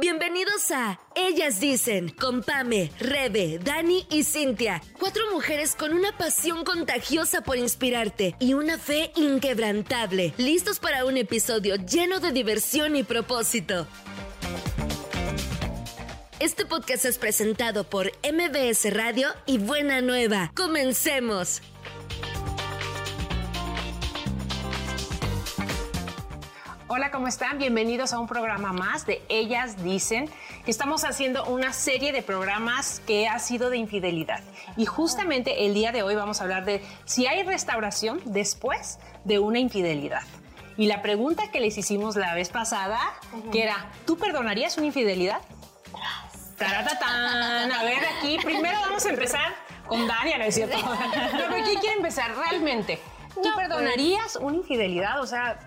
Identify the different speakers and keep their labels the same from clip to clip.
Speaker 1: Bienvenidos a Ellas Dicen, con Pame, Rebe, Dani y Cintia. Cuatro mujeres con una pasión contagiosa por inspirarte y una fe inquebrantable. Listos para un episodio lleno de diversión y propósito. Este podcast es presentado por MBS Radio y Buena Nueva. Comencemos.
Speaker 2: Hola, ¿cómo están? Bienvenidos a un programa más de Ellas Dicen. Estamos haciendo una serie de programas que ha sido de infidelidad. Y justamente el día de hoy vamos a hablar de si hay restauración después de una infidelidad. Y la pregunta que les hicimos la vez pasada, que era, ¿tú perdonarías una infidelidad? Taratatán. A ver, aquí primero vamos a empezar con Dania, ¿no es cierto? No, pero ¿quién quiere empezar realmente? ¿Tú perdonarías una infidelidad? O sea,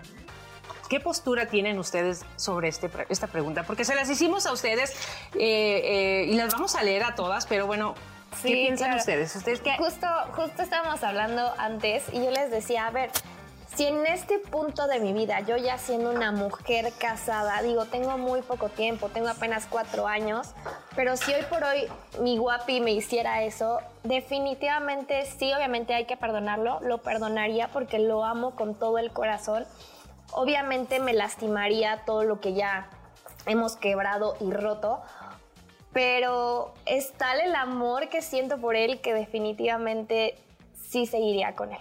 Speaker 2: ¿Qué postura tienen ustedes sobre este, esta pregunta? Porque se las hicimos a ustedes eh, eh, y las vamos a leer a todas, pero bueno, ¿qué piensan ustedes? ¿Ustedes qué?
Speaker 3: Justo, justo estábamos hablando antes y yo les decía, a ver, si en este punto de mi vida, yo ya siendo una mujer casada, digo, tengo muy poco tiempo, tengo apenas cuatro años, pero si hoy por hoy mi guapi me hiciera eso, definitivamente sí, obviamente hay que perdonarlo, lo perdonaría porque lo amo con todo el corazón Obviamente me lastimaría todo lo que ya hemos quebrado y roto, pero es tal el amor que siento por él que definitivamente sí seguiría con él.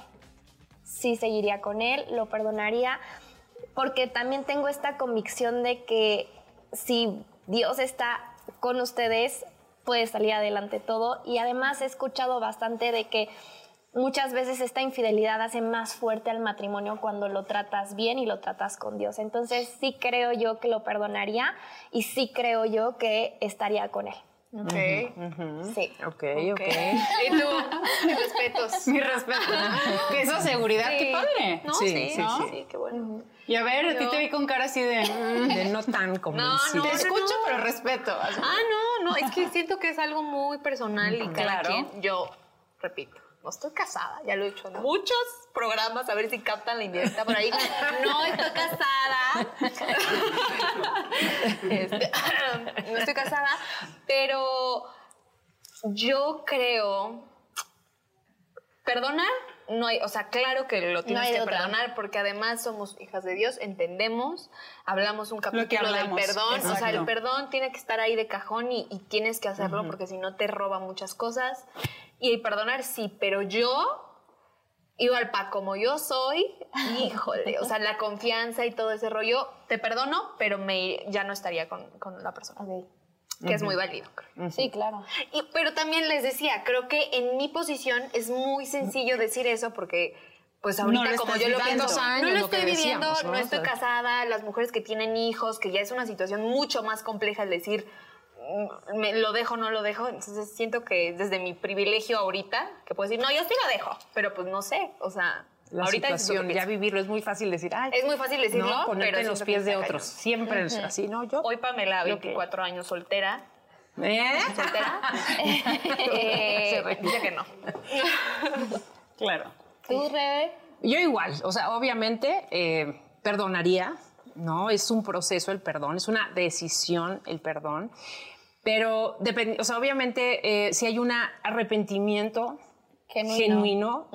Speaker 3: Sí seguiría con él, lo perdonaría, porque también tengo esta convicción de que si Dios está con ustedes, puede salir adelante todo. Y además he escuchado bastante de que muchas veces esta infidelidad hace más fuerte al matrimonio cuando lo tratas bien y lo tratas con Dios. Entonces sí creo yo que lo perdonaría y sí creo yo que estaría con él.
Speaker 2: Ok.
Speaker 3: Sí.
Speaker 2: Ok, ok.
Speaker 4: Y tú, mis respetos.
Speaker 2: Mi respeto. Que esa seguridad, qué padre.
Speaker 4: No, sí, sí, sí, qué bueno.
Speaker 2: Y a ver, a ti te vi con cara así de, de no tan convencido.
Speaker 4: No, no,
Speaker 2: te escucho,
Speaker 4: no.
Speaker 2: pero respeto.
Speaker 4: Ah, no, no, es que siento que es algo muy personal y cada
Speaker 2: Claro.
Speaker 4: quien, yo repito, no estoy casada, ya lo he dicho en muchos programas, a ver si captan la indirecta por ahí. No estoy casada. Este, no estoy casada, pero yo creo perdonar no hay, o sea, claro que lo tienes que
Speaker 3: otra.
Speaker 4: perdonar porque además somos hijas de Dios, entendemos, hablamos un capítulo
Speaker 2: que hablamos,
Speaker 4: del perdón, o sea,
Speaker 2: exacto.
Speaker 4: el perdón tiene que estar ahí de cajón y, y tienes que hacerlo porque si no te roba muchas cosas. Y perdonar sí, pero yo igual pa como yo soy, híjole, o sea, la confianza y todo ese rollo, te perdono, pero me ya no estaría con, con la persona, que es muy válido. creo.
Speaker 3: Sí, claro.
Speaker 4: Y, pero también les decía, creo que en mi posición es muy sencillo decir eso porque, pues ahorita como yo lo pienso,
Speaker 2: años,
Speaker 4: no lo estoy viviendo,
Speaker 2: decíamos,
Speaker 4: no,
Speaker 2: ¿no?
Speaker 4: estoy casada, las mujeres que tienen hijos, que ya es una situación mucho más compleja el decir, me, lo dejo, no lo dejo. Entonces siento que desde mi privilegio ahorita, que puedo decir, no, yo sí lo dejo, pero pues no sé, o sea,
Speaker 2: La
Speaker 4: ahorita
Speaker 2: situación, ya vivirlo, es muy fácil decir, ay,
Speaker 4: Es muy fácil decirlo,
Speaker 2: no, ponerte
Speaker 4: pero
Speaker 2: en los pies de otros. Siempre así, ¿no? Yo.
Speaker 4: Hoy Pamela,
Speaker 2: Lo que-
Speaker 4: 24 años soltera,
Speaker 2: ¿Eh?
Speaker 4: soltera, eh, dice que no.
Speaker 2: Claro.
Speaker 3: ¿Tú, Rebe?
Speaker 2: Yo igual, o sea, obviamente eh, perdonaría, ¿no? Es un proceso el perdón, es una decisión el perdón, pero depende, o sea, obviamente eh, si hay un arrepentimiento
Speaker 3: Genuino.
Speaker 2: genuino,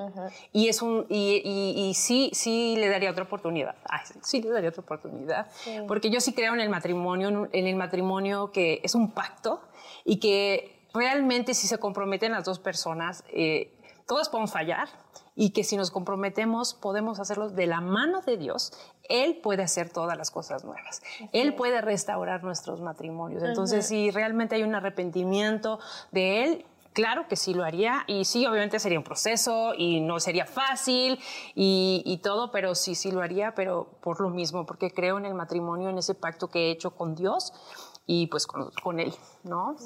Speaker 2: y es un y, y- y sí sí le daría otra oportunidad Ay, sí, le daría otra oportunidad porque yo sí creo en el matrimonio en el matrimonio que es un pacto y que realmente si se comprometen las dos personas eh, todas podemos fallar y que si nos comprometemos podemos hacerlo de la mano de Dios él puede hacer todas las cosas nuevas. Él puede restaurar nuestros matrimonios. Entonces si realmente hay un arrepentimiento de él Claro que sí lo haría. Y sí, obviamente sería un proceso y no sería fácil y, y todo, pero sí, sí lo haría, pero por lo mismo, porque creo en el matrimonio, en ese pacto que he hecho con Dios y pues con, con Él, ¿no?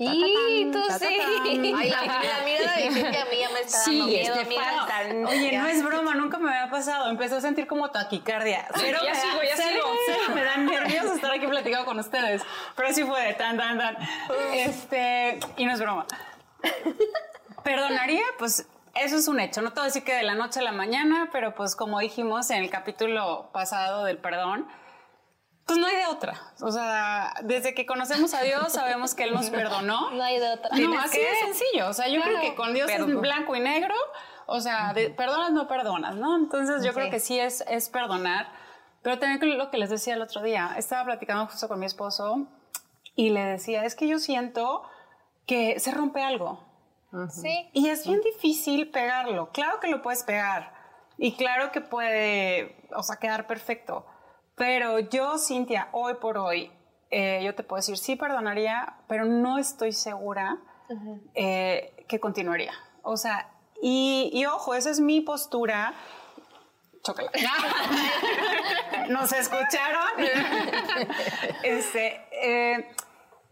Speaker 3: Y tú sí.
Speaker 4: Ay, la, mirada de a mí ya me está dando
Speaker 2: Sí,
Speaker 4: miedo.
Speaker 2: este,
Speaker 4: tan-
Speaker 5: Oye,
Speaker 4: ya.
Speaker 5: no es broma, nunca me había pasado. Empecé a sentir como taquicardia. Cero
Speaker 2: ya
Speaker 5: me
Speaker 2: sigo, ya
Speaker 5: cero-
Speaker 2: sigo.
Speaker 5: cero me dan nervios estar aquí platicando con ustedes. Pero sí fue de tan, tan, tan. Este, y no es broma. Perdonaría, pues eso es un hecho. No te voy a decir que de la noche a la mañana, pero pues como dijimos en el capítulo pasado del perdón, Pues no hay de otra. O sea, desde que conocemos a Dios sabemos que Él nos perdonó.
Speaker 3: No hay de otra.
Speaker 5: No, así de sencillo. O sea, yo creo que con Dios es blanco y negro. O sea, de, perdonas, no perdonas, ¿no? Entonces yo creo que sí es, es perdonar. Pero también lo que les decía el otro día, estaba platicando justo con mi esposo y le decía, es que yo siento que se rompe algo.
Speaker 3: Sí.
Speaker 5: Y es bien difícil pegarlo. Claro que lo puedes pegar y claro que puede, o sea, quedar perfecto. Pero yo, Cintia, hoy por hoy, eh, yo te puedo decir, sí perdonaría, pero no estoy segura eh, que continuaría. O sea, y, y ojo, esa es mi postura. Chócala. ¿Nos escucharon? este, eh,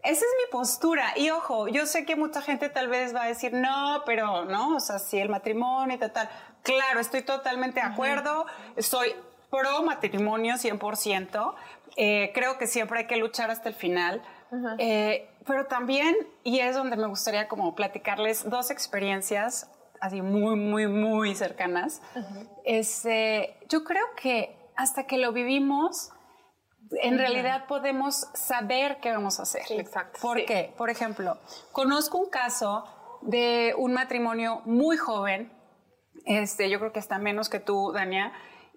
Speaker 5: esa es mi postura. Y ojo, yo sé que mucha gente tal vez va a decir, no, pero no, o sea, si el matrimonio y tal, tal. Claro, estoy totalmente de acuerdo. Soy pro matrimonio 100%. Eh, creo que siempre hay que luchar hasta el final. Eh, pero también, y es donde me gustaría como platicarles dos experiencias así muy, muy, muy cercanas. Este, yo creo que hasta que lo vivimos, en realidad podemos saber qué vamos a hacer.
Speaker 2: exacto.
Speaker 5: ¿Por qué? Por ejemplo, conozco un caso de un matrimonio muy joven, este, yo creo que está menos que tú, Dania,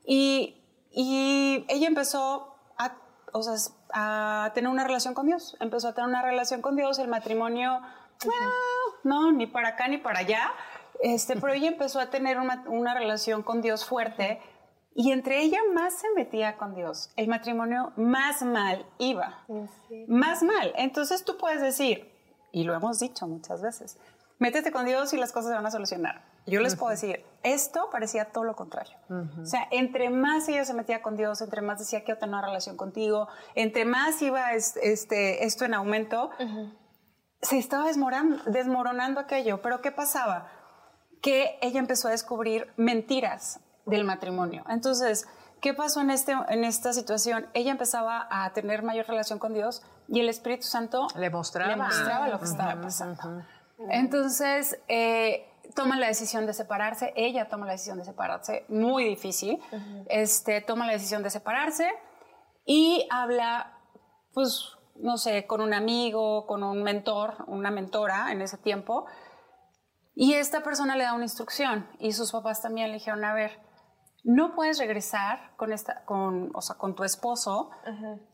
Speaker 5: y, y ella empezó a, o sea, a tener una relación con Dios, empezó a tener una relación con Dios, el matrimonio, ah, no, ni para acá ni para allá, este, pero ella empezó a tener una, una relación con Dios fuerte y entre ella más se metía con Dios, el matrimonio más mal iba, más mal. Entonces tú puedes decir, y lo hemos dicho muchas veces, métete con Dios y las cosas se van a solucionar. Yo les puedo decir, esto parecía todo lo contrario. O sea, entre más ella se metía con Dios, entre más decía que yo tenía una relación contigo, entre más iba es- este, esto en aumento, se estaba desmoronando aquello. Pero ¿qué pasaba? Que ella empezó a descubrir mentiras del matrimonio. Entonces, ¿qué pasó en, este, en esta situación? Ella empezaba a tener mayor relación con Dios y el Espíritu Santo
Speaker 2: Le mostraba.
Speaker 5: le mostraba lo que estaba pasando. Entonces, eh, toma la decisión de separarse, ella toma la decisión de separarse, muy difícil, este, toma la decisión de separarse y habla, pues, no sé, con un amigo, con un mentor, una mentora en ese tiempo, y esta persona le da una instrucción y sus papás también le dijeron, a ver, no puedes regresar con, esta, con, o sea, con tu esposo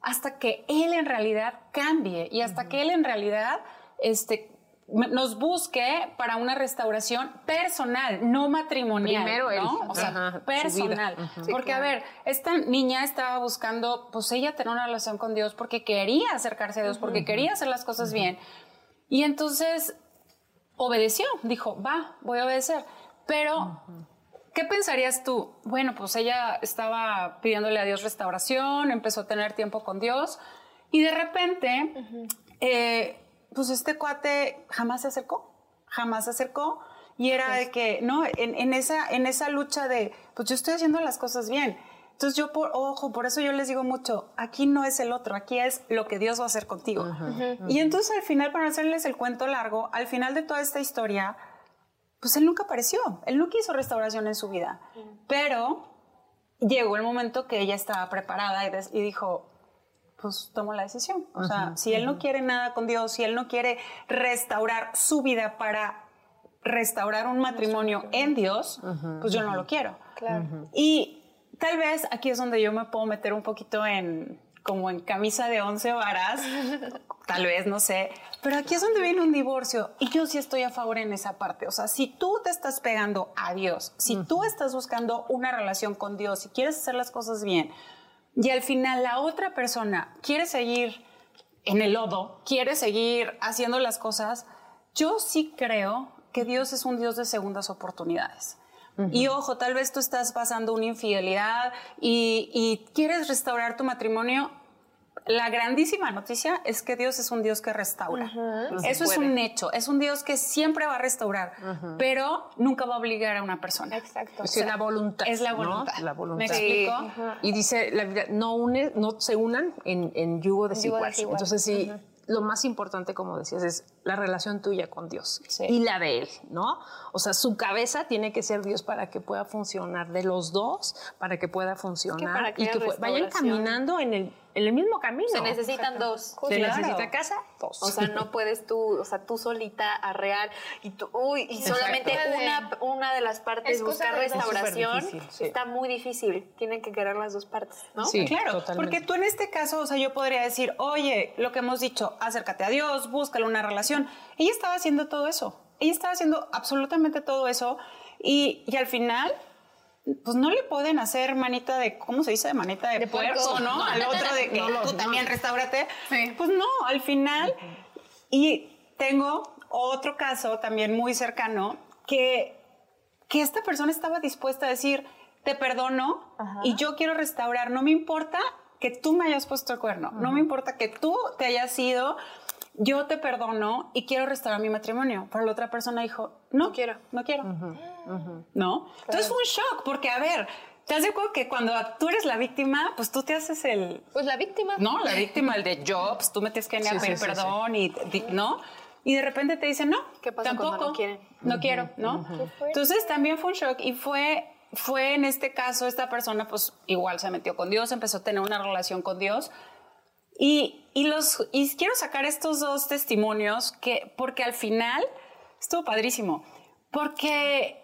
Speaker 5: hasta que él en realidad cambie y hasta que él en realidad este, nos busque para una restauración personal, no matrimonial.
Speaker 2: Primero él.
Speaker 5: ¿no? O sea,
Speaker 2: Ajá,
Speaker 5: personal. porque, a ver, esta niña estaba buscando, pues ella tener una relación con Dios porque quería acercarse a Dios, porque quería hacer las cosas bien. Y entonces obedeció, dijo, va, voy a obedecer. Pero, ¿qué pensarías tú? Bueno, pues ella estaba pidiéndole a Dios restauración, empezó a tener tiempo con Dios y de repente, eh, pues este cuate jamás se acercó, jamás se acercó. Y era de que, ¿no? En, en esa, en esa lucha de, pues yo estoy haciendo las cosas bien. Entonces yo, por, ojo, por eso yo les digo mucho, aquí no es el otro, aquí es lo que Dios va a hacer contigo. Y entonces al final, para hacerles el cuento largo, al final de toda esta historia, pues él nunca apareció, él no quiso restauración en su vida, pero llegó el momento que ella estaba preparada y, des- y dijo, pues tomo la decisión. O sea, si él no quiere nada con Dios, si él no quiere restaurar su vida para restaurar un matrimonio en Dios, pues yo no lo quiero.
Speaker 3: Claro.
Speaker 5: Y tal vez aquí es donde yo me puedo meter un poquito en como en camisa de once varas, tal vez, no sé, pero aquí es donde viene un divorcio y yo sí estoy a favor en esa parte. O sea, si tú te estás pegando a Dios, si tú estás buscando una relación con Dios, si quieres hacer las cosas bien y al final la otra persona quiere seguir en el lodo, quiere seguir haciendo las cosas, yo sí creo que Dios es un Dios de segundas oportunidades. Y ojo, tal vez tú estás pasando una infidelidad y, y quieres restaurar tu matrimonio. La grandísima noticia es que Dios es un Dios que restaura. Eso es un hecho, es un Dios que siempre va a restaurar, pero nunca va a obligar a una persona.
Speaker 3: Exacto.
Speaker 2: Es la voluntad.
Speaker 5: Es la
Speaker 2: ¿no?
Speaker 5: voluntad.
Speaker 2: La voluntad.
Speaker 5: ¿Me explico?
Speaker 2: Y dice la Biblia, no, une, no se unan en, en yugo desigual.
Speaker 3: desigual.
Speaker 2: Entonces, sí, lo más importante, como decías, es la relación tuya con Dios
Speaker 5: Sí.
Speaker 2: y la de Él, ¿no? O sea, su cabeza tiene que ser Dios para que pueda funcionar de los dos, para que pueda funcionar
Speaker 4: para que
Speaker 2: y que vayan caminando en el, en el mismo camino.
Speaker 4: Se necesitan dos.
Speaker 2: Se
Speaker 5: Claro.
Speaker 2: necesita casa, dos.
Speaker 4: O sea, no puedes tú, o sea, tú solita arrear y tú, uy, y solamente
Speaker 3: Exacto.
Speaker 4: una, una de las partes
Speaker 3: Es
Speaker 4: buscar restauración
Speaker 2: Es súper difícil, sí.
Speaker 4: está muy difícil. Tienen que querer las dos partes, ¿no?
Speaker 2: Sí,
Speaker 5: claro,
Speaker 2: totalmente.
Speaker 5: porque tú en este caso, o sea, yo podría decir, oye, lo que hemos dicho, acércate a Dios, búscale una relación. Ella estaba haciendo todo eso. Ella estaba haciendo absolutamente todo eso y, y al final, pues no le pueden hacer manita de, ¿cómo se dice? Manita de, puerco,
Speaker 3: puerco.
Speaker 5: ¿no? Al otro de que tú también restaurate. Pues no, al final. Y tengo otro caso también muy cercano que, que esta persona estaba dispuesta a decir, te perdono y yo quiero restaurar, no me importa que tú me hayas puesto el cuerno, no me importa que tú te hayas ido, yo te perdono y quiero restaurar mi matrimonio. Pero la otra persona dijo, no,
Speaker 4: No quiero.
Speaker 5: no quiero. ¿No? Entonces fue un shock, porque a ver, ¿te das de acuerdo que cuando tú eres la víctima, pues tú te haces el,
Speaker 3: Pues la víctima.
Speaker 5: no, la víctima, el de Jobs, tú me tienes que a
Speaker 2: Sí,
Speaker 5: pedir
Speaker 2: sí, sí,
Speaker 5: perdón y, ¿no? Y de repente te dicen, no,
Speaker 4: ¿Qué pasa
Speaker 5: tampoco,
Speaker 4: no quieren?
Speaker 5: no quiero, ¿no? Entonces también fue un shock y fue, fue en este caso, esta persona pues igual se metió con Dios, empezó a tener una relación con Dios y, y los, y quiero sacar estos dos testimonios que, porque al final estuvo padrísimo, porque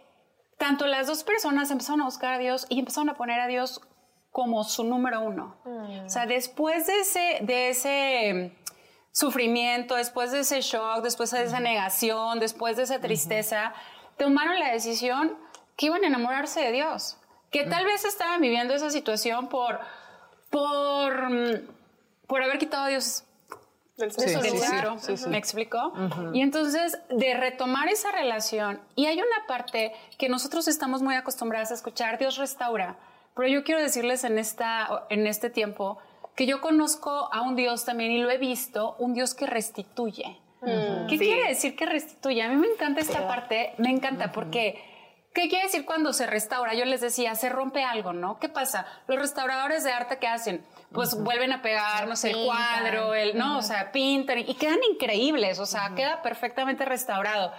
Speaker 5: tanto las dos personas empezaron a buscar a Dios y empezaron a poner a Dios como su número uno. O sea, después de ese, de ese mm, sufrimiento, después de ese shock, después de esa negación, después de esa tristeza, tomaron la decisión que iban a enamorarse de Dios, que tal vez estaban viviendo esa situación por, por, mm, por haber quitado a Dios
Speaker 4: Del
Speaker 2: sí, sí,
Speaker 5: centro.
Speaker 2: sí, sí.
Speaker 5: ¿Me explicó? Y entonces, de retomar esa relación, y hay una parte que nosotros estamos muy acostumbradas a escuchar, Dios restaura, pero yo quiero decirles en, esta, en este tiempo que yo conozco a un Dios también y lo he visto, un Dios que restituye. ¿Qué quiere decir que restituye? A mí me encanta esta parte, me encanta porque... ¿Qué quiere decir cuando se restaura? Yo les decía, se rompe algo, ¿no? ¿Qué pasa? Los restauradores de arte, ¿qué hacen? Pues vuelven a pegar, no sé, el cuadro, el, ¿no? O sea, pintan y quedan increíbles, o sea, queda perfectamente restaurado.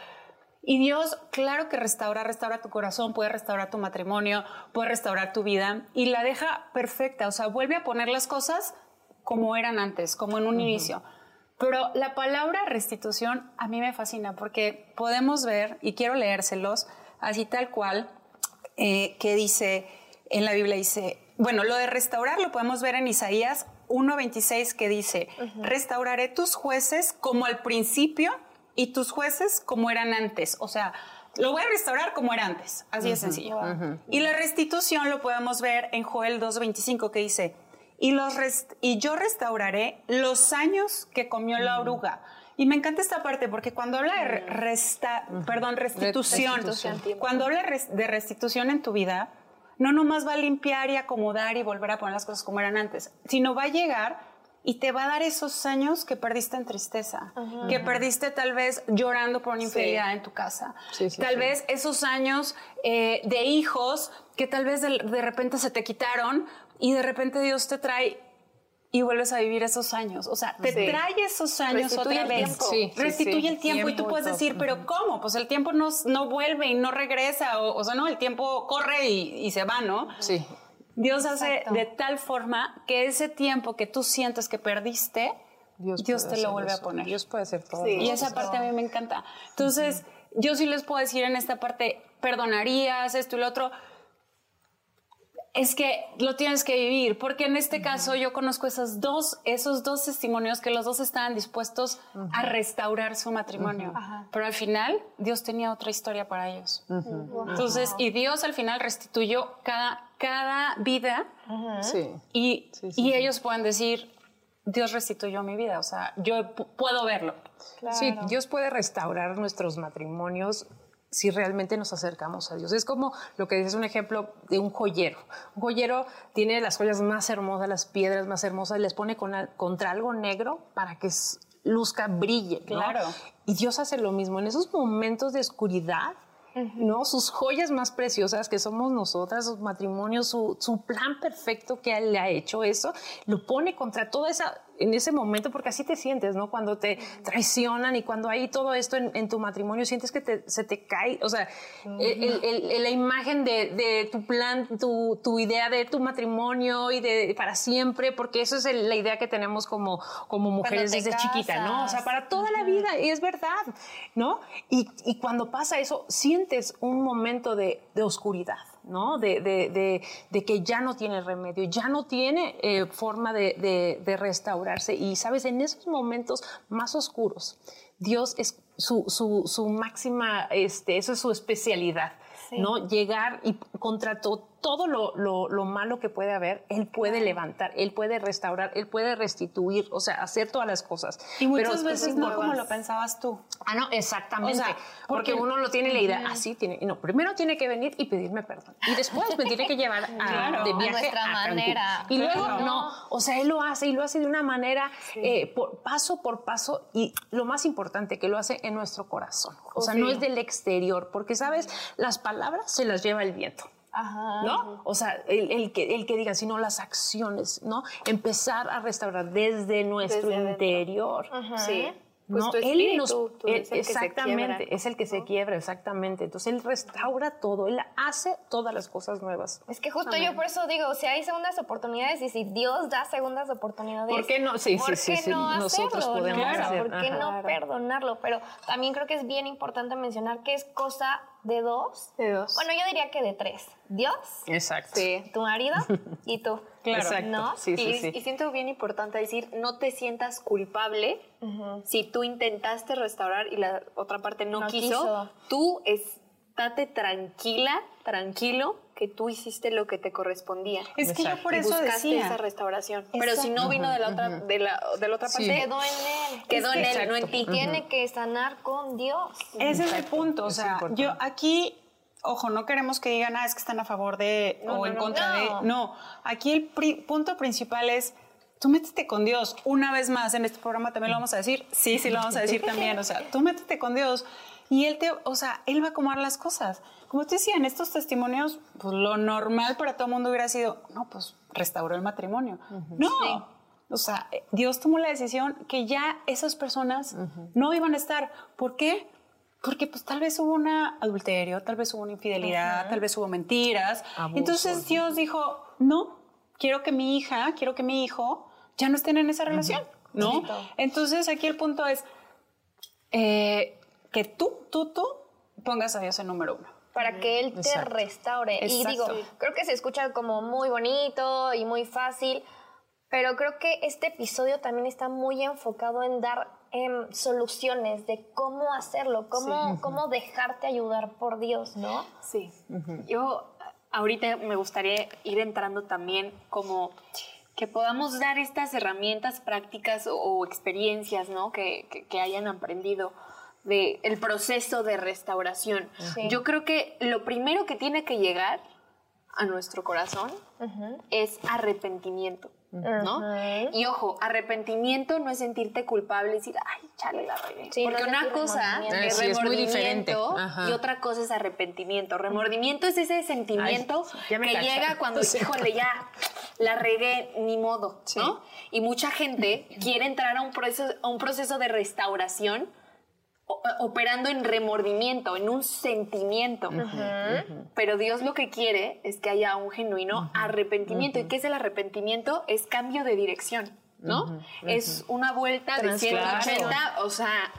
Speaker 5: Y Dios, claro que restaura, restaura tu corazón, puede restaurar tu matrimonio, puede restaurar tu vida y la deja perfecta, o sea, vuelve a poner las cosas como eran antes, como en un inicio. Pero la palabra restitución a mí me fascina porque podemos ver, y quiero leérselos, así tal cual, eh, que dice, en la Biblia dice, bueno, lo de restaurar lo podemos ver en Isaías 1.26 que dice, restauraré tus jueces como al principio y tus jueces como eran antes. O sea, lo voy a restaurar como era antes, así de sencillo. Y la restitución lo podemos ver en Joel 2.25 que dice, y, los rest- y yo restauraré los años que comió la oruga. Y me encanta esta parte porque cuando habla de re- resta- perdón, restitución,
Speaker 2: restitución.
Speaker 5: cuando habla de restitución en tu vida, no nomás va a limpiar y acomodar y volver a poner las cosas como eran antes, sino va a llegar y te va a dar esos años que perdiste en tristeza, que perdiste tal vez llorando por una infidelidad en tu casa,
Speaker 2: Sí, sí,
Speaker 5: tal vez esos años eh, de hijos que tal vez de, de repente se te quitaron y de repente Dios te trae y vuelves a vivir esos años. O sea, te
Speaker 4: Sí.
Speaker 5: trae esos años
Speaker 4: Restituye
Speaker 5: otra vez.
Speaker 2: Sí,
Speaker 5: Restituye
Speaker 2: sí.
Speaker 5: el tiempo, y tú puedes decir, pero ¿cómo? Pues el tiempo no, no vuelve y no regresa. O, o sea, no, el tiempo corre y, y se va, ¿no?
Speaker 2: Sí.
Speaker 5: Dios hace de tal forma que ese tiempo que tú sientes que perdiste, Dios, te lo vuelve a poner.
Speaker 2: Dios puede hacer todo.
Speaker 4: Sí.
Speaker 5: Y esa parte a mí me encanta. Entonces, yo sí les puedo decir en esta parte, perdonarías esto y lo otro. Es que lo tienes que vivir, porque en este caso yo conozco esos dos, esos dos testimonios que los dos estaban dispuestos a restaurar su matrimonio. Pero al final Dios tenía otra historia para ellos. Entonces, y Dios al final restituyó cada, cada vida
Speaker 2: Sí.
Speaker 5: y,
Speaker 2: Sí, sí,
Speaker 5: y
Speaker 2: sí.
Speaker 5: ellos pueden decir, Dios restituyó mi vida, o sea, yo pu- puedo verlo.
Speaker 2: Sí, Dios puede restaurar nuestros matrimonios si realmente nos acercamos a Dios. Es como lo que dices, un ejemplo de un joyero. Un joyero tiene las joyas más hermosas, las piedras más hermosas, les pone con contra algo negro para que luzca, brille. ¿no?
Speaker 5: Claro.
Speaker 2: Y Dios hace lo mismo. En esos momentos de oscuridad ¿no? Sus joyas más preciosas que somos nosotras, sus matrimonios, su, su plan perfecto que él le ha hecho eso, lo pone contra toda esa en ese momento, porque así te sientes, ¿no? Cuando te traicionan y cuando hay todo esto en, tu matrimonio, sientes que te, se te cae, o sea, la imagen de, tu plan, tu, tu, idea de tu matrimonio y de para siempre, porque eso es la idea que tenemos como, como mujeres desde chiquita, ¿no? O sea, para toda la vida, y es verdad, ¿no? Y, y cuando pasa eso, sientes un momento de, de oscuridad. ¿No? De, de, de, que ya no tiene remedio, ya no tiene eh, forma de, restaurarse. Y, ¿sabes? En esos momentos más oscuros, Dios es su, su, su máxima, este, eso es su especialidad, ¿no? Llegar y contra todo todo lo, lo, malo que puede haber, Él puede levantar, Él puede restaurar, Él puede restituir, o sea, hacer todas las cosas.
Speaker 5: Y muchas veces no como lo pensabas tú.
Speaker 2: Ah, no, exactamente. porque, uno lo tiene la idea, así tiene, no, primero tiene que venir y pedirme perdón. Y después me tiene que llevar a, de viaje a, manera. Y luego, no, o sea, Él lo hace y lo hace de una manera eh, por, paso por paso y lo más importante, que lo hace en nuestro corazón. O sea, no es del exterior, porque, ¿sabes? Las palabras se las lleva el viento. ¿No? O sea, el, que, el que diga, sino las acciones, ¿no? Empezar a restaurar desde nuestro interior. Sí. Pues no, él nos, exactamente, es el que se quiebra, exactamente. Entonces él restaura todo, él hace todas las cosas nuevas.
Speaker 3: Es que justo yo por eso digo, si hay segundas oportunidades y si Dios da segundas oportunidades,
Speaker 2: ¿por qué no? Sí,
Speaker 3: ¿por
Speaker 2: sí,
Speaker 3: qué sí, no nosotros podemos hacer. ¿Por qué no perdonarlo? Pero también creo que es bien importante mencionar que es cosa de dos.
Speaker 4: De dos.
Speaker 3: Bueno, yo diría que de tres. Dios.
Speaker 2: Exacto.
Speaker 3: Sí. Tu marido y tú.
Speaker 2: Claro. ¿No?
Speaker 4: Sí, sí, y, sí. y, siento bien importante decir, no te sientas culpable si tú intentaste restaurar y la otra parte no, quiso. Tú estate tranquila, tranquilo, que tú hiciste lo que te correspondía.
Speaker 5: Es que yo por eso
Speaker 4: buscaste
Speaker 5: decía.
Speaker 4: esa restauración. Pero si no vino de la otra, de la, de la otra parte,
Speaker 3: quedó en él.
Speaker 4: Quedó en él, no en ti.
Speaker 3: Tiene que sanar con Dios.
Speaker 5: Ese es el punto. O sea, yo aquí ojo, no queremos que digan, ah, es que están a favor de o en contra de. No, aquí el punto principal es, tú métete con Dios. Una vez más, en este programa también lo vamos a decir. Sí, sí, lo vamos a decir también. O sea, tú métete con Dios y Él te, o sea, Él va a acomodar las cosas. Como te decía, en estos testimonios, pues lo normal para todo el mundo hubiera sido, no, pues restauró el matrimonio. No. O sea, Dios tomó la decisión que ya esas personas no iban a estar. ¿Por qué? Porque pues tal vez hubo un adulterio, tal vez hubo una infidelidad, tal vez hubo mentiras. Entonces Dios dijo, no, quiero que mi hija, quiero que mi hijo ya no estén en esa relación, ¿no? Entonces aquí el punto es eh, que tú, tú, tú pongas a Dios en número uno
Speaker 3: para que Él te restaure. Y digo, creo que se escucha como muy bonito y muy fácil, pero creo que este episodio también está muy enfocado en dar Em, soluciones de cómo hacerlo, cómo, cómo dejarte ayudar por Dios, ¿no?
Speaker 4: Sí. Yo ahorita me gustaría ir entrando también como que podamos dar estas herramientas prácticas o, experiencias, ¿no? Que, que, hayan aprendido de el proceso de restauración. Yo creo que lo primero que tiene que llegar a nuestro corazón es arrepentimiento. ¿no? Y ojo, arrepentimiento no es sentirte culpable y decir, ay, chale la regué. Porque una cosa es remordimiento y otra cosa es arrepentimiento. Remordimiento es ese sentimiento que llega cuando, híjole, ya la regué, ni modo, ¿no? Y mucha gente quiere entrar a un proceso, a un proceso de restauración operando en remordimiento, en un sentimiento. Pero Dios lo que quiere es que haya un genuino arrepentimiento. ¿Y qué es el arrepentimiento? Es cambio de dirección, ¿no? Es una vuelta de 180, o sea,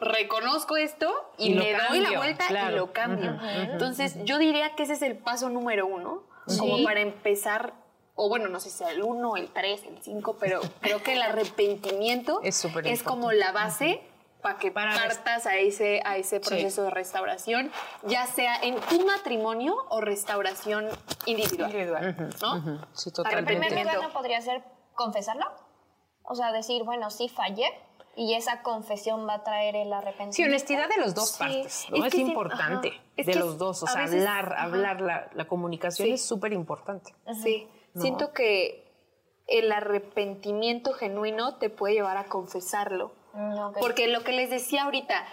Speaker 4: reconozco esto y, le doy la vuelta y lo cambio. Entonces, yo diría que ese es el paso número uno, como para empezar o bueno, no sé si sea el uno, el tres, el cinco, pero creo que el arrepentimiento es, es como la base para que partas a ese, a ese proceso de restauración, ya sea en tu matrimonio o restauración individual. individual. ¿no?
Speaker 3: sí, totalmente. En primer lugar, ¿no podría ser confesarlo? O sea, decir, bueno, sí fallé, y esa confesión va a traer el arrepentimiento.
Speaker 2: Sí, honestidad de los dos partes, ¿no? Es, importante, de los dos, o sea, hablar, hablar, la, la comunicación es súper importante.
Speaker 4: Sí, siento que el arrepentimiento genuino te puede llevar a confesarlo. Mm, Porque lo que les decía ahorita,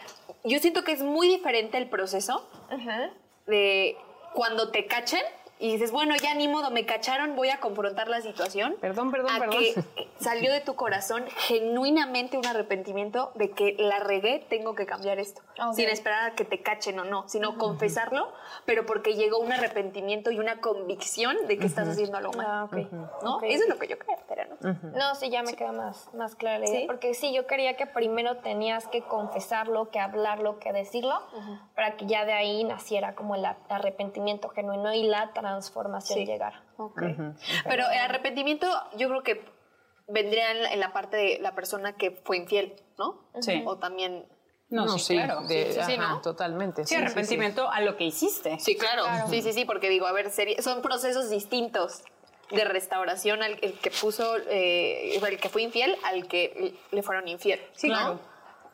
Speaker 4: yo siento que es muy diferente el proceso de cuando te cachen y dices, bueno, ya ni modo, me cacharon, voy a confrontar la situación.
Speaker 2: Perdón, perdón,
Speaker 4: a
Speaker 2: perdón.
Speaker 4: que salió de tu corazón genuinamente un arrepentimiento de que la regué, tengo que cambiar esto. Sin esperar a que te cachen o no, sino confesarlo, pero porque llegó un arrepentimiento y una convicción de que estás haciendo algo mal.
Speaker 3: Ah, ok.
Speaker 4: ¿no? Eso es lo que yo creo, pero no.
Speaker 3: No, sí, ya me queda más, más clara la idea.
Speaker 4: ¿Sí?
Speaker 3: Porque sí, yo quería que primero tenías que confesarlo, que hablarlo, que decirlo, para que ya de ahí naciera como el arrepentimiento genuino y la transformación
Speaker 4: Sí.
Speaker 3: llegara.
Speaker 4: Ok. Pero el arrepentimiento yo creo que vendría en la, en la parte de la persona que fue infiel, ¿no?
Speaker 5: Sí.
Speaker 4: O también...
Speaker 5: No, sí, claro.
Speaker 2: de-
Speaker 4: sí, sí,
Speaker 2: ajá,
Speaker 4: ¿no?
Speaker 2: totalmente.
Speaker 5: Sí, arrepentimiento a lo que hiciste.
Speaker 4: Sí, claro. Sí, sí, sí, porque digo, a ver, sería- son procesos distintos de restauración al el que puso, eh, el que fue infiel al que le fueron infiel.
Speaker 5: Sí,
Speaker 4: ¿no?
Speaker 5: claro.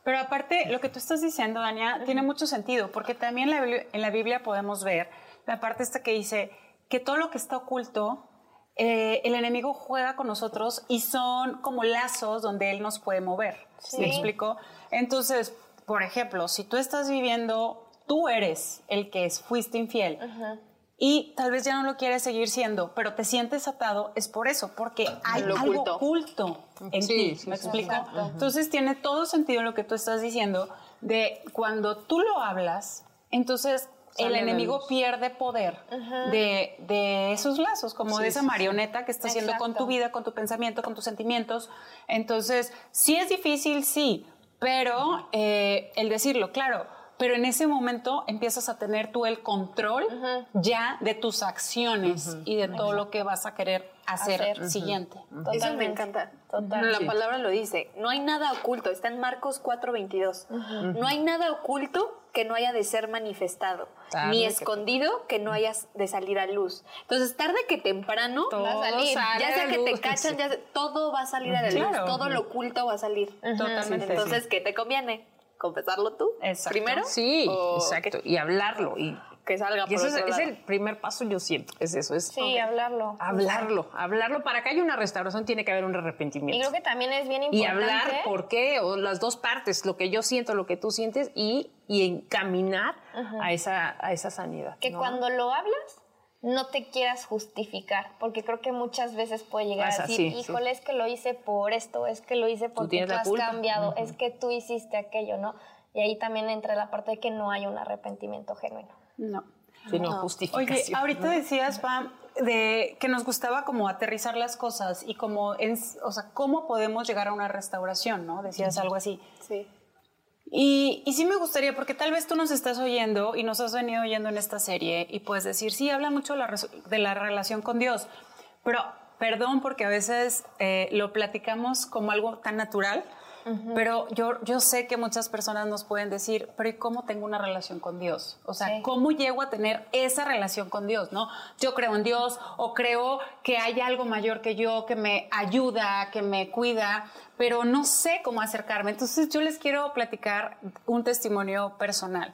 Speaker 5: Pero aparte, lo que tú estás diciendo, Dania, tiene mucho sentido, porque también la en la Biblia podemos ver la parte esta que dice que todo lo que está oculto, eh, el enemigo juega con nosotros y son como lazos donde él nos puede mover. ¿Me explico? Entonces, por ejemplo, si tú estás viviendo, tú eres el que es- fuiste infiel. Y tal vez ya no lo quieres seguir siendo, pero te sientes atado, es por eso, porque hay
Speaker 4: Lo
Speaker 5: algo
Speaker 4: oculto.
Speaker 5: oculto en
Speaker 2: Sí,
Speaker 5: ti.
Speaker 2: sí,
Speaker 5: ¿Me
Speaker 2: sí,
Speaker 5: explico? Entonces tiene todo sentido lo que tú estás diciendo de cuando tú lo hablas, entonces el enemigo pierde poder de, de esos lazos, como de esa marioneta que está haciendo con tu vida, con tu pensamiento, con tus sentimientos. Entonces, sí es difícil, sí, pero eh, el decirlo, claro, pero en ese momento empiezas a tener tú el control ya de tus acciones y de todo lo que vas a querer hacer,
Speaker 3: Hacer.
Speaker 5: siguiente.
Speaker 4: Eso me
Speaker 3: Totalmente.
Speaker 4: encanta.
Speaker 3: Total.
Speaker 4: La
Speaker 2: Sí.
Speaker 4: palabra lo dice. No hay nada oculto. Está en Marcos 4:22. No hay nada oculto que no haya de ser manifestado,
Speaker 2: Tarde
Speaker 4: ni
Speaker 2: que-
Speaker 4: escondido que no haya de salir a luz. Entonces, tarde que temprano
Speaker 2: Todo
Speaker 4: va a salir. Ya sea que te
Speaker 2: luz.
Speaker 4: cachan, ya sea- todo va a salir a la luz.
Speaker 5: Claro.
Speaker 4: Todo lo oculto va a salir.
Speaker 5: Totalmente.
Speaker 4: Entonces, ¿qué te conviene? ¿Confesarlo tú
Speaker 5: Exacto.
Speaker 4: primero?
Speaker 2: Sí,
Speaker 4: ¿O
Speaker 2: exacto. Y hablarlo. Y,
Speaker 4: Que salga
Speaker 2: y
Speaker 4: por
Speaker 2: eso es,
Speaker 4: otro
Speaker 2: es
Speaker 4: lado?
Speaker 2: el primer paso, yo siento. Es eso. Es
Speaker 3: Sí, hablarlo.
Speaker 2: hablarlo. Hablarlo. Para que haya una restauración tiene que haber un
Speaker 3: Y
Speaker 2: arrepentimiento.
Speaker 3: creo que también es bien
Speaker 2: y
Speaker 3: importante.
Speaker 2: hablar por qué, o las dos partes, lo que yo siento, lo que tú sientes, y, y encaminar a, esa, a esa sanidad.
Speaker 3: que
Speaker 2: ¿no?
Speaker 3: cuando lo hablas no te quieras justificar, porque creo que muchas veces puede llegar
Speaker 2: Pasa,
Speaker 3: a decir,
Speaker 2: sí, sí.
Speaker 3: híjole, es que lo hice por esto, es que lo hice porque
Speaker 2: tienes
Speaker 3: tú,
Speaker 2: la
Speaker 3: has
Speaker 2: culpa".
Speaker 3: cambiado, es que tú hiciste aquello, ¿no? Y ahí también entra la parte de que no hay un arrepentimiento genuino.
Speaker 5: No.
Speaker 2: Sino
Speaker 5: Oye,
Speaker 2: justificación.
Speaker 5: ahorita decías, Pam, de que nos gustaba como aterrizar las cosas y como, en- o sea, cómo podemos llegar a una restauración, ¿no? Decías algo así.
Speaker 4: Sí.
Speaker 5: Y, y sí me gustaría, porque tal vez tú nos estás oyendo y nos has venido oyendo en esta serie y puedes decir, sí, habla mucho de la, res- de la relación con Dios, pero perdón porque a veces eh, lo platicamos como algo tan natural, pero yo, yo sé que muchas personas nos pueden decir, pero ¿y cómo tengo una relación con Dios? O sea,
Speaker 3: Sí.
Speaker 5: ¿cómo llego a tener esa relación con Dios? ¿no? Yo creo en Dios o creo que hay algo mayor que yo que me ayuda, que me cuida, pero no sé cómo acercarme. Entonces yo les quiero platicar un testimonio personal.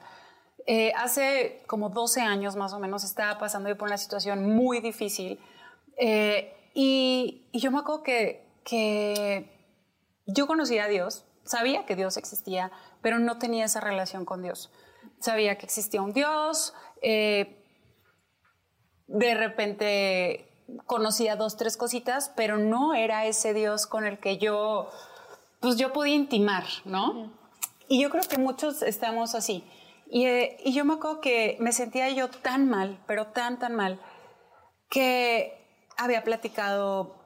Speaker 5: Eh, hace como 12 años más o menos estaba pasando yo por una situación muy difícil eh, y, y yo me acuerdo que, que yo conocía a Dios, sabía que Dios existía, pero no tenía esa relación con Dios. Sabía que existía un Dios, eh, de repente conocía dos, tres cositas, pero no era ese Dios con el que yo, pues yo podía intimar, ¿no? Y yo creo que muchos estamos así. Y, eh, y yo me acuerdo que me sentía yo tan mal, pero tan, tan mal, que había platicado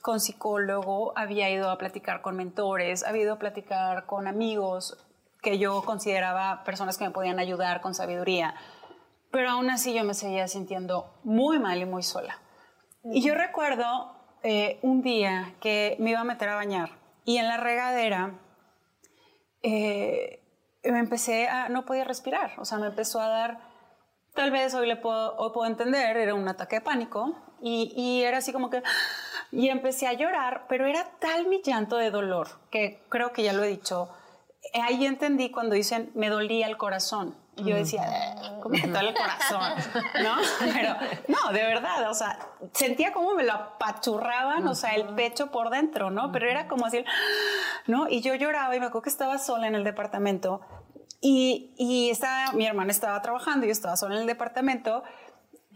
Speaker 5: con psicólogo, había ido a platicar con mentores, había ido a platicar con amigos que yo consideraba personas que me podían ayudar con sabiduría, pero aún así yo me seguía sintiendo muy mal y muy sola. Y yo recuerdo eh, un día que me iba a meter a bañar y en la regadera eh, me empecé a, no podía respirar, o sea, me empezó a dar, tal vez hoy, le puedo, hoy puedo entender, era un ataque de pánico y, y era así como que, y empecé a llorar, pero era tal mi llanto de dolor, que creo que ya lo he dicho, ahí entendí cuando dicen, me dolía el corazón. Y yo decía, "Eh, ¿cómo que duele el corazón? ¿No? Pero, no, de verdad, o sea, sentía como me lo apachurraban, o sea, el pecho por dentro, ¿no? Pero era como así, ¿no? Y yo lloraba y me acuerdo que estaba sola en el departamento Y, y estaba, mi hermana estaba trabajando, yo estaba sola en el departamento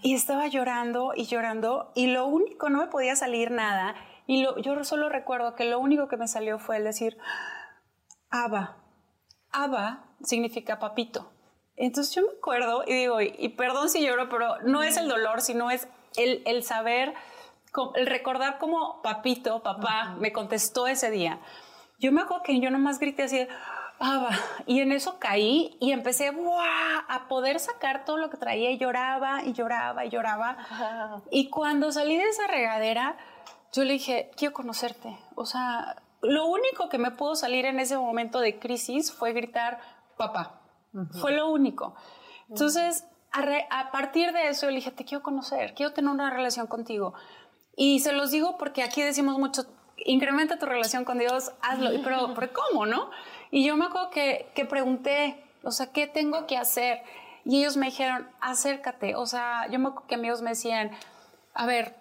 Speaker 5: y estaba llorando y llorando y lo único, no me podía salir nada. Y lo, yo solo recuerdo que lo único que me salió fue el decir, Abba. Abba significa papito. Entonces yo me acuerdo y digo, y, perdón si lloro, pero no es el dolor, sino es el, el saber, el recordar cómo papito, papá, me contestó ese día. Yo me acuerdo que yo nomás grité así, y en eso caí y empecé a poder sacar todo lo que traía y lloraba y lloraba y lloraba. Y cuando salí de esa regadera, yo le dije, quiero conocerte. O sea, lo único que me pudo salir en ese momento de crisis fue gritar, papá. Fue lo único. Entonces, a, partir de eso, le dije, te quiero conocer, quiero tener una relación contigo. Y se los digo porque aquí decimos mucho, incrementa tu relación con Dios, hazlo. Pero, pero ¿cómo, no? Y yo me acuerdo que, que pregunté, o sea, ¿qué tengo que hacer? Y ellos me dijeron, acércate. O sea, yo me acuerdo que amigos me decían, a ver,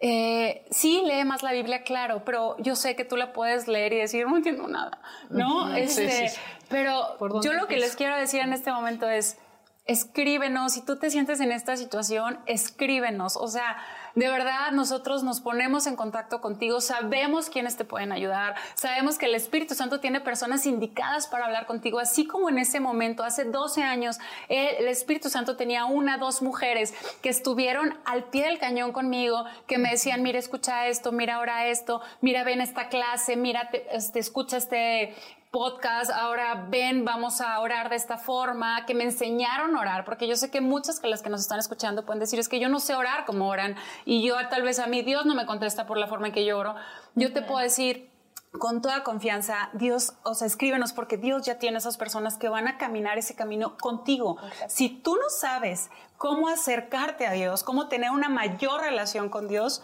Speaker 5: eh, sí, lee más la Biblia, claro, pero yo sé que tú la puedes leer y decir, no entiendo nada, ¿no? Este, pero yo lo que les quiero decir en este momento es, escríbenos, si tú te sientes en esta situación, escríbenos, o sea, de verdad, nosotros nos ponemos en contacto contigo, sabemos quiénes te pueden ayudar, sabemos que el Espíritu Santo tiene personas indicadas para hablar contigo, así como en ese momento, hace 12 años, el Espíritu Santo tenía una, dos mujeres que estuvieron al pie del cañón conmigo, que me decían, mira, escucha esto, mira ahora esto, mira, ven esta clase, mira, te, este, escucha este, podcast, ahora ven, vamos a orar de esta forma, que me enseñaron a orar, porque yo sé que muchas que las que nos están escuchando pueden decir, es que yo no sé orar como oran, y yo tal vez a mí Dios no me contesta por la forma en que yo oro. Yo te puedo decir, con toda confianza, Dios, o sea, escríbenos porque Dios ya tiene esas personas que van a caminar ese camino contigo. Si tú no sabes cómo acercarte a Dios, cómo tener una mayor relación con Dios,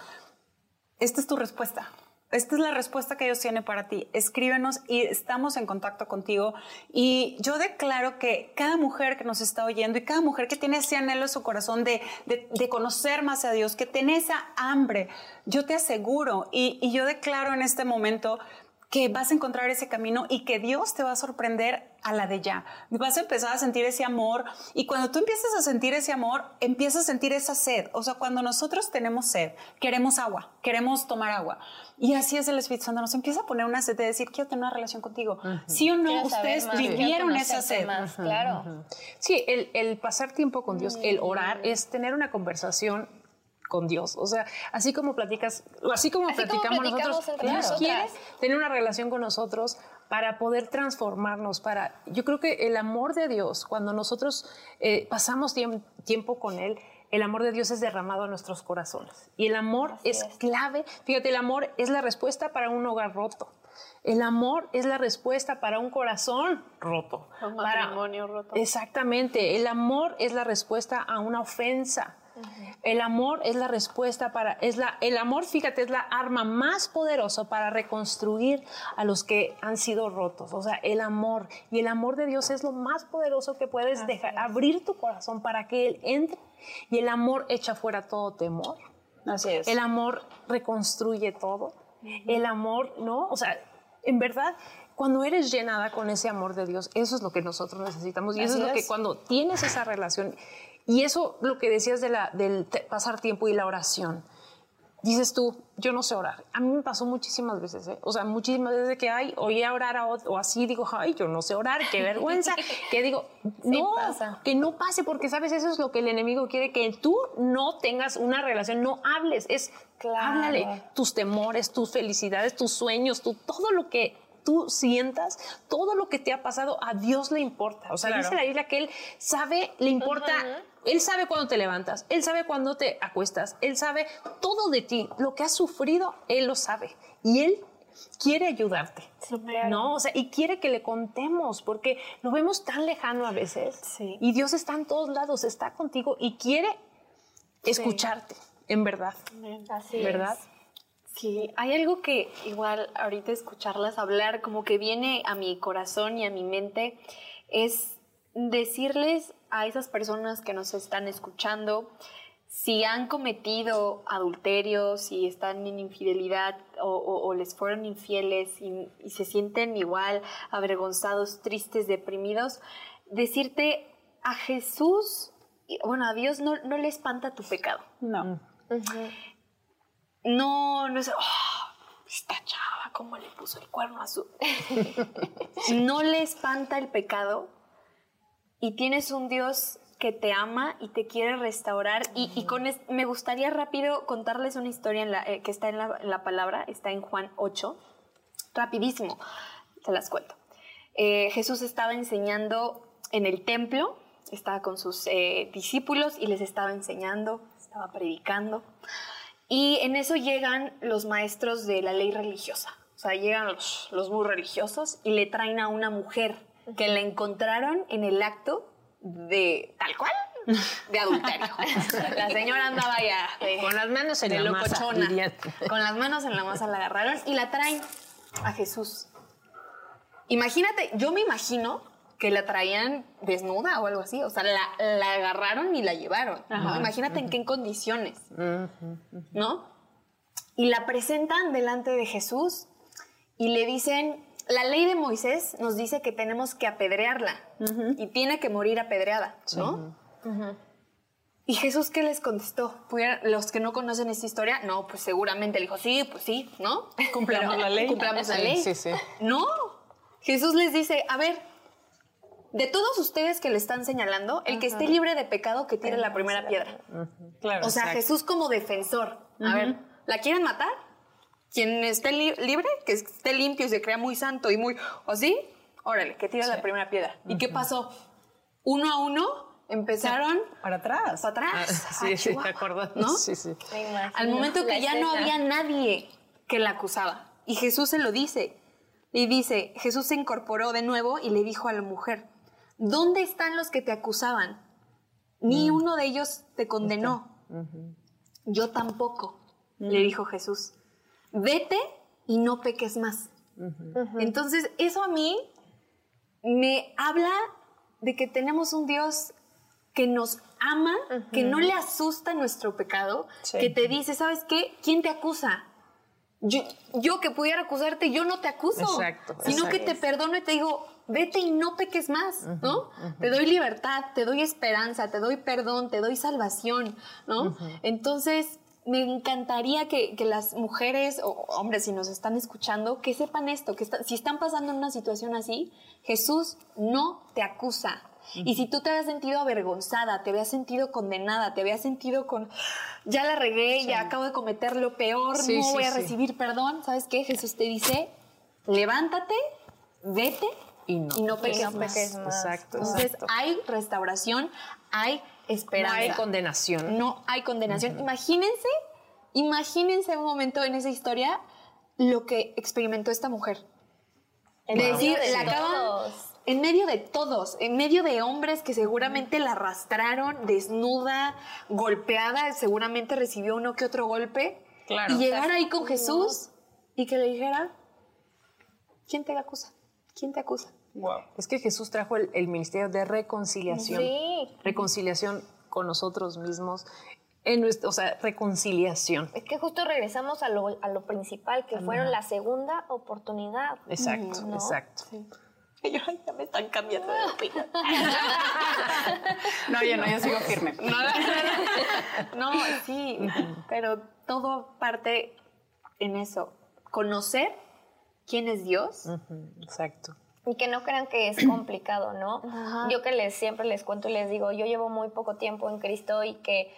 Speaker 5: esta es tu respuesta esta es la respuesta que ellos tienen para ti. Escríbenos y estamos en contacto contigo. Y yo declaro que cada mujer que nos está oyendo y cada mujer que tiene ese anhelo en su corazón de, de, conocer más a Dios, que tiene esa hambre, yo te aseguro y, y yo declaro en este momento que vas a encontrar ese camino y que Dios te va a sorprender a la de ya. Vas a empezar a sentir ese amor y cuando tú empiezas a sentir ese amor, empiezas a sentir esa sed. O sea, cuando nosotros tenemos sed, queremos agua, queremos tomar agua. Y así es el Espíritu Santo, nos empieza a poner una sed de decir, quiero tener una relación contigo. ¿Sí o no? Ustedes vivieron esa sed.
Speaker 3: claro.
Speaker 2: Sí, el, el pasar tiempo con Dios, el orar, es tener una conversación con Dios. O sea, así como platicas, así como platicamos, nosotros, Dios quiere tener una relación con nosotros para poder transformarnos, para, yo creo que el amor de Dios, cuando nosotros eh, pasamos tiempo con Él, el amor de Dios es derramado en nuestros corazones. Y el amor es, clave. Fíjate, el amor es la respuesta para un hogar roto. El amor es la respuesta para un corazón roto.
Speaker 3: Un matrimonio roto.
Speaker 2: Exactamente. El amor es la respuesta a una ofensa. El amor es la respuesta para, es la, el amor, fíjate, es la arma más poderosa para reconstruir a los que han sido rotos. O sea, el amor. Y el amor de Dios es lo más poderoso que puedes dejar, abrir tu corazón para que Él entre. Y el amor echa fuera todo temor.
Speaker 5: Así es.
Speaker 2: El amor reconstruye todo. El amor, ¿no? O sea, en verdad, cuando eres llenada con ese amor de Dios, eso es lo que nosotros necesitamos. Y eso es lo que cuando tienes esa relación y eso, lo que decías de la, del pasar tiempo y la oración. Dices tú, yo no sé orar. A mí me pasó muchísimas veces, ¿eh? O sea, muchísimas veces que, ay, oí a orar a otro, o así, digo, ay, yo no sé orar, qué vergüenza. que digo, no, que no pase, porque sabes, eso es lo que el enemigo quiere, que tú no tengas una relación, no hables, es, claro. háblale tus temores, tus felicidades, tus sueños, tu, todo lo que tú sientas, todo lo que te ha pasado, a Dios le importa. O sea, dice la Biblia que Él sabe, le importa. Él sabe cuándo te levantas, Él sabe cuándo te acuestas, Él sabe todo de ti, lo que has sufrido, Él lo sabe. Y Él quiere ayudarte, ¿no? O sea, y quiere que le contemos, porque lo vemos tan lejano a veces. Y Dios está en todos lados, está contigo y quiere escucharte, en verdad.
Speaker 3: Así
Speaker 2: ¿Verdad?
Speaker 4: Sí, hay algo que igual ahorita escucharlas hablar, como que viene a mi corazón y a mi mente, es decirles a esas personas que nos están escuchando, si han cometido adulterio, si están en infidelidad o, les fueron infieles y, se sienten igual avergonzados, tristes, deprimidos, decirte a Jesús, bueno, a Dios no, no le espanta tu pecado.
Speaker 5: No.
Speaker 4: No, no es, "Oh, esta chava, cómo le puso el cuerno a no le espanta el pecado y tienes un Dios que te ama y te quiere restaurar. Y, con me gustaría rápido contarles una historia eh, que está en la, en la palabra, está en Juan 8. Rapidísimo, se las cuento. Eh, Jesús estaba enseñando en el templo, estaba con sus eh, discípulos y les estaba enseñando, estaba predicando. Y en eso llegan los maestros de la ley religiosa. O sea, llegan los, los muy religiosos y le traen a una mujer que la encontraron en el acto de tal cual, de adulterio. la señora andaba ya de-
Speaker 2: Con las manos en
Speaker 4: de
Speaker 2: la
Speaker 4: locochona. Con las manos en la masa la agarraron y la traen a Jesús. Imagínate, yo me imagino que la traían desnuda o algo así. O sea, la, la agarraron y la llevaron. ¿no? Imagínate en qué condiciones. ¿No? Y la presentan delante de Jesús y le dicen, la ley de Moisés nos dice que tenemos que apedrearla y tiene que morir apedreada, ¿no? ¿Y Jesús qué les contestó? Los que no conocen esta historia, no, pues seguramente le dijo, sí, pues sí, ¿no?
Speaker 5: Cumplamos
Speaker 4: Pero-
Speaker 5: la ley.
Speaker 4: Cumplamos la
Speaker 2: Sí,
Speaker 4: ley.
Speaker 2: sí, sí.
Speaker 4: No, Jesús les dice, a ver, de todos ustedes que le están señalando, el que esté libre de pecado, que tire la primera piedra.
Speaker 5: Claro.
Speaker 4: O sea,
Speaker 5: exacto.
Speaker 4: Jesús como defensor. A ver, ¿la quieren matar? Quien esté li- libre, que esté limpio y se crea muy santo y muy... ¿O sí? Órale, que tire la primera piedra. ¿Y qué pasó? Uno a uno empezaron
Speaker 5: Para atrás.
Speaker 4: para atrás.
Speaker 2: Ah, sí,
Speaker 4: a
Speaker 2: sí,
Speaker 4: Chihuahua,
Speaker 2: te acuerdas.
Speaker 4: ¿No?
Speaker 2: Sí, sí.
Speaker 4: Al momento que ya no había nadie que la acusaba. Y Jesús se lo dice. Y dice, Jesús se incorporó de nuevo y le dijo a la mujer, ¿dónde están los que te acusaban? Ni uno de ellos te condenó. Yo tampoco, le dijo Jesús. Vete y no peques más. Entonces, eso a mí me habla de que tenemos un Dios que nos ama, que no le asusta nuestro pecado,
Speaker 5: Sí.
Speaker 4: que te dice, ¿sabes qué? ¿Quién te acusa? Yo, yo que pudiera acusarte, yo no te acuso,
Speaker 2: Exacto,
Speaker 4: sino que te perdono y te digo, vete y no peques más, ¿no? Te doy libertad, te doy esperanza, te doy perdón, te doy salvación, ¿no? Entonces, me encantaría que, que las mujeres o hombres, si nos están escuchando, que sepan esto, que está- si están pasando en una situación así, Jesús no te acusa. Y si tú te habías sentido avergonzada, te habías sentido condenada, te habías sentido con, ya la regué, ya acabo de cometer lo peor,
Speaker 2: Sí,
Speaker 4: no
Speaker 2: sí,
Speaker 4: voy a
Speaker 2: sí.
Speaker 4: recibir perdón, ¿sabes qué? Jesús te dice, levántate, vete
Speaker 2: Y no.
Speaker 4: y no peques,
Speaker 3: no
Speaker 4: más.
Speaker 3: peques más.
Speaker 2: Exacto,
Speaker 4: Entonces
Speaker 2: exacto.
Speaker 4: hay restauración, hay
Speaker 2: No
Speaker 4: esperanza.
Speaker 2: hay condenación.
Speaker 4: No hay condenación. Imagínense, imagínense un momento en esa historia lo que experimentó esta mujer.
Speaker 3: En
Speaker 4: De decir,
Speaker 3: de
Speaker 4: la acaban en medio de todos, en medio de hombres que seguramente la arrastraron desnuda, golpeada, seguramente recibió uno que otro golpe.
Speaker 5: Claro.
Speaker 4: Y llegar ahí con Jesús y que le dijera, ¿quién te acusa? ¿Quién te acusa?
Speaker 5: Wow.
Speaker 2: Es que Jesús trajo el, el ministerio de reconciliación.
Speaker 3: Sí.
Speaker 2: Reconciliación con nosotros mismos. En nuestro, o sea, reconciliación.
Speaker 3: Es que justo regresamos a lo, a lo principal, que fueron la segunda oportunidad.
Speaker 2: Exacto,
Speaker 3: ¿no?
Speaker 2: exacto.
Speaker 4: Y yo, "Ay, ya me están cambiando de opinión.
Speaker 5: No, yo no, yo sigo firme.
Speaker 4: No, sí, pero todo parte en eso. Conocer quién es Dios.
Speaker 2: Ujú, Exacto.
Speaker 3: Y que no crean que es complicado, ¿no? Yo que les siempre les cuento y les digo, yo llevo muy poco tiempo en Cristo y que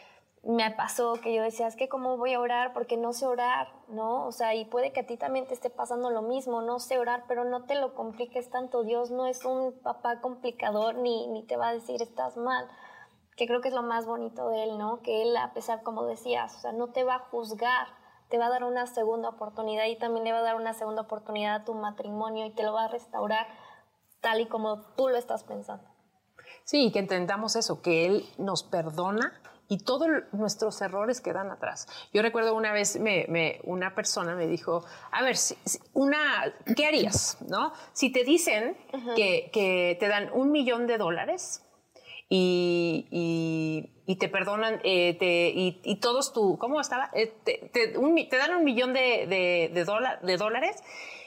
Speaker 3: me pasó que yo decía, es que cómo voy a orar porque no sé orar, ¿no? O sea, y puede que a ti también te esté pasando lo mismo, no sé orar, pero no te lo compliques tanto. Dios no es un papá complicador ni, ni te va a decir estás mal. Que creo que es lo más bonito de él, ¿no? Que él, a pesar, como decías, o sea, no te va a juzgar, te va a dar una segunda oportunidad y también le va a dar una segunda oportunidad a tu matrimonio y te lo va a restaurar tal y como tú lo estás pensando.
Speaker 2: Sí, que entendamos eso, que Él nos perdona y todos nuestros errores quedan atrás. Yo recuerdo una vez me, me- una persona me dijo, a ver, si- si- una, ¿qué harías? ¿No? Si te dicen que, que te dan un millón de dólares y, y- y te perdonan, eh, te- y, y todos tu, ¿cómo estaba? Eh, te, te- un mi- te dan un millón de, de, de dola- de dólares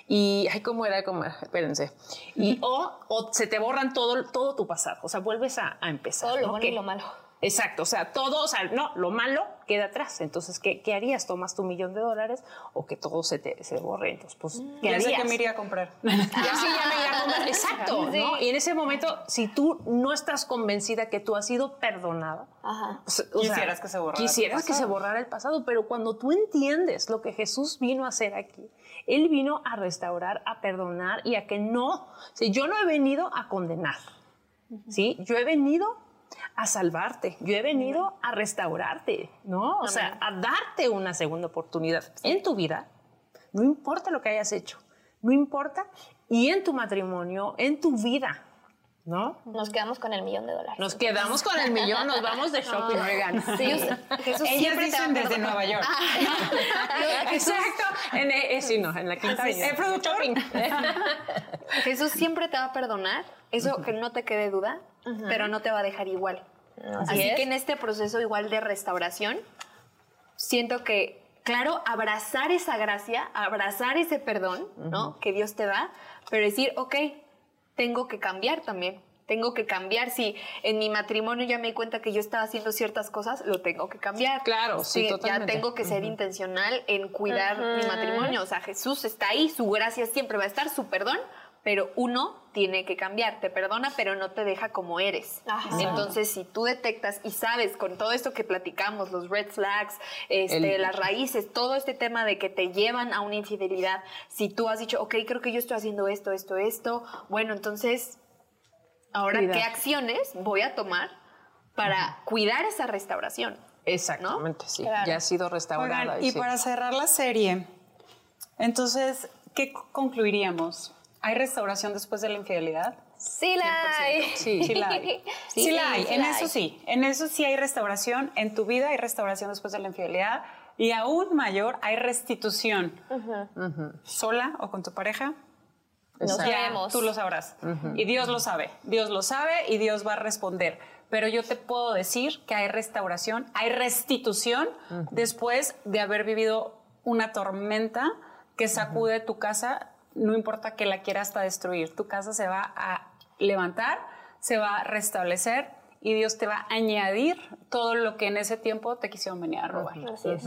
Speaker 2: y, ay, ¿cómo era? ¿Cómo era? Espérense. Y, o, o se te borran todo, todo tu pasado, o sea, vuelves a, a empezar.
Speaker 3: Todo lo
Speaker 2: ¿no?
Speaker 3: bueno y lo malo.
Speaker 2: Exacto, o sea, todo, o sea, no, lo malo queda atrás. Entonces, ¿qué, qué harías? ¿Tomas tu millón de dólares o que todo se te se borre? Entonces, pues, ¿qué
Speaker 5: Ya sé
Speaker 2: harías?
Speaker 5: que me iría a comprar.
Speaker 2: Ya sí, ya me iría a comprar. Exacto, ¿no? Y en ese momento, si tú no estás convencida que tú has sido perdonada,
Speaker 3: Ajá.
Speaker 2: pues, o
Speaker 5: Quisieras que se borrara
Speaker 2: Quisieras que se borrara el pasado, pero cuando tú entiendes lo que Jesús vino a hacer aquí, Él vino a restaurar, a perdonar y a que no, si yo no he venido a condenar, ¿sí? Yo he venido a salvarte, yo he venido a restaurarte, ¿no? O sea, a darte una segunda oportunidad en tu vida, no importa lo que hayas hecho, no importa, y en tu matrimonio, en tu vida, ¿no?
Speaker 3: Nos quedamos con el millón de dólares.
Speaker 2: Nos quedamos con el millón, nos vamos de shopping, oigan.
Speaker 3: Sí, Jesús
Speaker 5: Ellas
Speaker 3: siempre te va a
Speaker 5: dicen desde. Nueva York.
Speaker 2: Exacto. En, eh, sí, no, en la quinta
Speaker 5: Sí. ¿el productor?
Speaker 4: Jesús siempre te va a perdonar, eso que no te quede duda, pero no te va a dejar igual. Así,
Speaker 3: es.
Speaker 4: que en este proceso igual de restauración, siento que, claro, abrazar esa gracia, abrazar ese perdón, ¿no? Que Dios te da, pero decir, ok, tengo que cambiar también. Tengo que cambiar. Si en mi matrimonio ya me di cuenta que yo estaba haciendo ciertas cosas, lo tengo que cambiar.
Speaker 2: Claro, sí,
Speaker 4: Ya
Speaker 2: totalmente.
Speaker 4: tengo que ser intencional en cuidar mi matrimonio. O sea, Jesús está ahí, su gracia siempre va a estar, su perdón, pero uno tiene que cambiar. Te perdona, pero no te deja como eres.
Speaker 3: Ajá.
Speaker 4: Entonces, si tú detectas y sabes con todo esto que platicamos, los red flags, este,
Speaker 2: El-
Speaker 4: las raíces, todo este tema de que te llevan a una infidelidad, si tú has dicho, ok, creo que yo estoy haciendo esto, esto, esto, bueno, entonces, ahora,
Speaker 2: Cuidar.
Speaker 4: ¿qué acciones voy a tomar para cuidar esa restauración?
Speaker 2: Exactamente, sí.
Speaker 3: Claro.
Speaker 2: Ya ha sido restaurada.
Speaker 5: Oigan, y
Speaker 2: sí.
Speaker 5: para cerrar la serie, entonces, ¿qué concluiríamos? ¿Hay restauración después de la infidelidad?
Speaker 3: Sí la hay.
Speaker 2: Sí.
Speaker 5: Sí la hay. Sí, la hay. en eso sí. En eso sí hay restauración. En tu vida hay restauración después de la infidelidad. Y aún mayor, hay restitución. Sola o con tu pareja.
Speaker 3: No sabemos.
Speaker 5: tú lo sabrás. Y Dios lo sabe. Dios lo sabe y Dios va a responder. Pero yo te puedo decir que hay restauración, hay restitución después de haber vivido una tormenta que sacude tu casa, no importa que la quiera hasta destruir. Tu casa se va a levantar, se va a restablecer y Dios te va a añadir todo lo que en ese tiempo te quisieron venir a robar.
Speaker 3: Así es.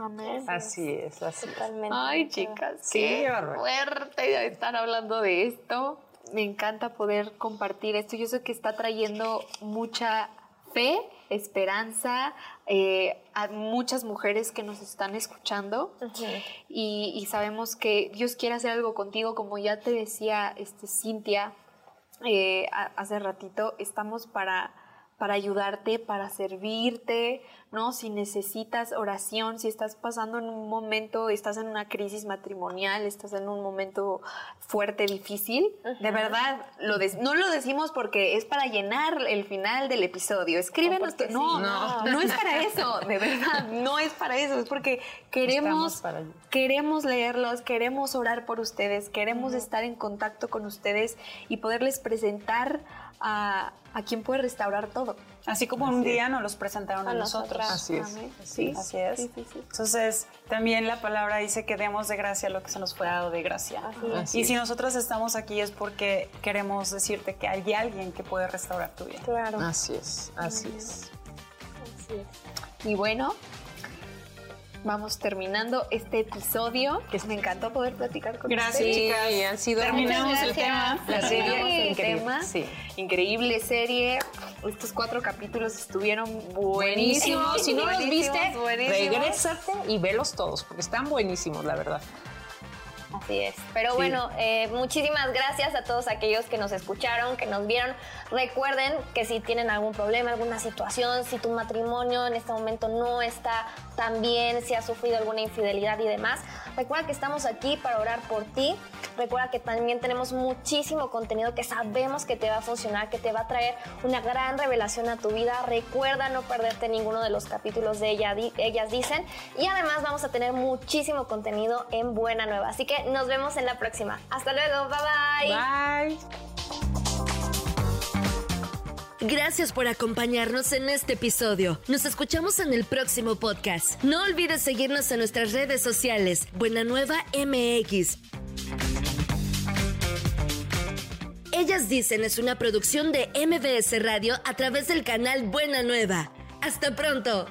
Speaker 4: Amén.
Speaker 2: Así es, así es.
Speaker 3: Totalmente.
Speaker 4: Ay, chicas,
Speaker 2: Sí,
Speaker 4: qué fuerte estar hablando de esto. Me encanta poder compartir esto. Yo sé que está trayendo mucha fe, esperanza eh, a muchas mujeres que nos están escuchando. Y, y sabemos que Dios quiere hacer algo contigo, como ya te decía este, Cintia eh, hace ratito, estamos para para ayudarte, para servirte, ¿no? Si necesitas oración, si estás pasando en un momento, estás en una crisis matrimonial, estás en un momento fuerte, difícil, de verdad, lo de- no lo decimos porque es para llenar el final del episodio. Escríbenos. tu- no,
Speaker 3: sí.
Speaker 4: no, no es para eso, de verdad, no es para eso, es porque queremos, queremos leerlos, queremos orar por ustedes, queremos estar en contacto con ustedes y poderles presentar a, a quien puede restaurar todo.
Speaker 5: Así como un día nos los presentaron a,
Speaker 3: A
Speaker 5: nosotros.
Speaker 3: nosotras.
Speaker 2: Así es.
Speaker 4: Amén.
Speaker 5: Sí, así es.
Speaker 4: Sí, sí, sí.
Speaker 5: Entonces, también la palabra dice que demos de gracia lo que se nos fue dado de gracia.
Speaker 2: Así
Speaker 5: y
Speaker 2: es.
Speaker 5: si nosotros estamos aquí es porque queremos decirte que hay alguien que puede restaurar tu vida.
Speaker 3: Claro.
Speaker 2: Así es, así es.
Speaker 3: Así es.
Speaker 4: Y bueno, vamos terminando este episodio. Que me encantó poder platicar con
Speaker 5: Gracias,
Speaker 4: ustedes.
Speaker 2: Sí,
Speaker 5: chicas.
Speaker 2: han sido
Speaker 5: Terminamos el tema.
Speaker 3: gracias.
Speaker 4: La serie
Speaker 3: Sí,
Speaker 4: el
Speaker 2: increíble,
Speaker 4: tema.
Speaker 2: sí.
Speaker 4: Increíble serie. Estos cuatro capítulos estuvieron buenísimos.
Speaker 2: Buenísimos. Si no los viste,
Speaker 4: buenísimos.
Speaker 2: regrésate y velos todos, porque están buenísimos, la verdad.
Speaker 3: Así es. Pero
Speaker 2: Sí.
Speaker 3: bueno, eh, muchísimas gracias a todos aquellos que nos escucharon, que nos vieron. Recuerden que si tienen algún problema, alguna situación, si tu matrimonio en este momento no está tan bien, si has sufrido alguna infidelidad y demás, recuerda que estamos aquí para orar por ti. Recuerda que también tenemos muchísimo contenido que sabemos que te va a funcionar, que te va a traer una gran revelación a tu vida. Recuerda no perderte ninguno de los capítulos de ella, Ellas Dicen. Y además vamos a tener muchísimo contenido en Buena Nueva. Así que nos vemos en la próxima. Hasta luego. Bye bye.
Speaker 2: Bye.
Speaker 1: Gracias por acompañarnos en este episodio. Nos escuchamos en el próximo podcast. No olvides seguirnos en nuestras redes sociales. Buena Nueva MX. Ellas dicen es una producción de MBS Radio a través del canal Buena Nueva. Hasta pronto.